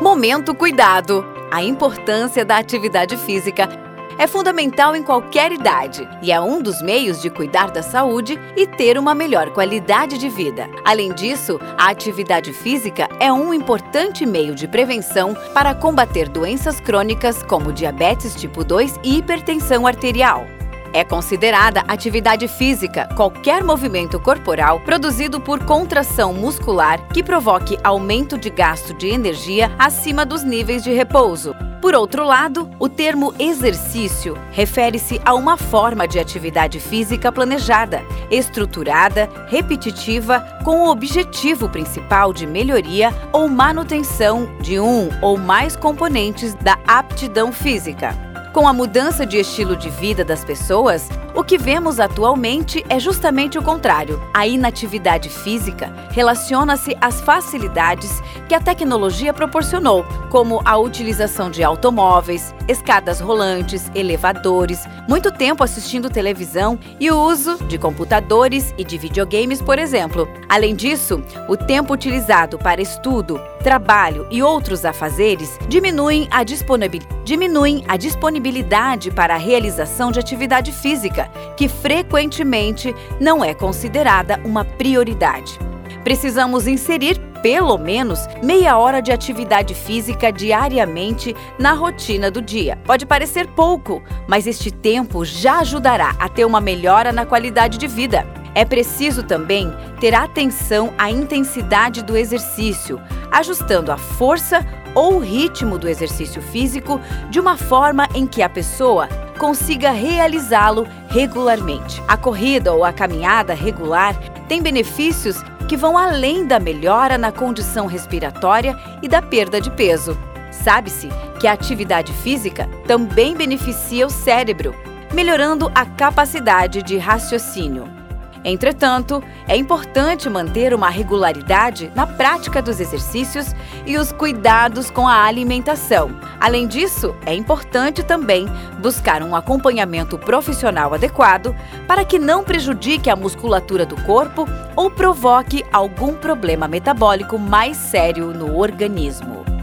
Momento cuidado. A importância da atividade física é fundamental em qualquer idade e é um dos meios de cuidar da saúde e ter uma melhor qualidade de vida. Além disso, a atividade física é um importante meio de prevenção para combater doenças crônicas como diabetes tipo 2 e hipertensão arterial. É considerada atividade física qualquer movimento corporal produzido por contração muscular que provoque aumento de gasto de energia acima dos níveis de repouso. Por outro lado, o termo exercício refere-se a uma forma de atividade física planejada, estruturada, repetitiva, com o objetivo principal de melhoria ou manutenção de um ou mais componentes da aptidão física. Com a mudança de estilo de vida das pessoas, o que vemos atualmente é justamente o contrário. A inatividade física relaciona-se às facilidades que a tecnologia proporcionou, como a utilização de automóveis, escadas rolantes, elevadores, muito tempo assistindo televisão e o uso de computadores e de videogames, por exemplo. Além disso, o tempo utilizado para estudo, trabalho e outros afazeres diminuem a, diminuem a disponibilidade para a realização de atividade física, que frequentemente não é considerada uma prioridade. Precisamos inserir pelo menos meia hora de atividade física diariamente na rotina do dia. Pode parecer pouco, mas este tempo já ajudará a ter uma melhora na qualidade de vida. É preciso também ter atenção à intensidade do exercício, ajustando a força ou ritmo do exercício físico de uma forma em que a pessoa consiga realizá-lo regularmente. A corrida ou a caminhada regular tem benefícios que vão além da melhora na condição respiratória e da perda de peso. Sabe-se que a atividade física também beneficia o cérebro, melhorando a capacidade de raciocínio. Entretanto, é importante manter uma regularidade na prática dos exercícios e os cuidados com a alimentação. Além disso, é importante também buscar um acompanhamento profissional adequado para que não prejudique a musculatura do corpo ou provoque algum problema metabólico mais sério no organismo.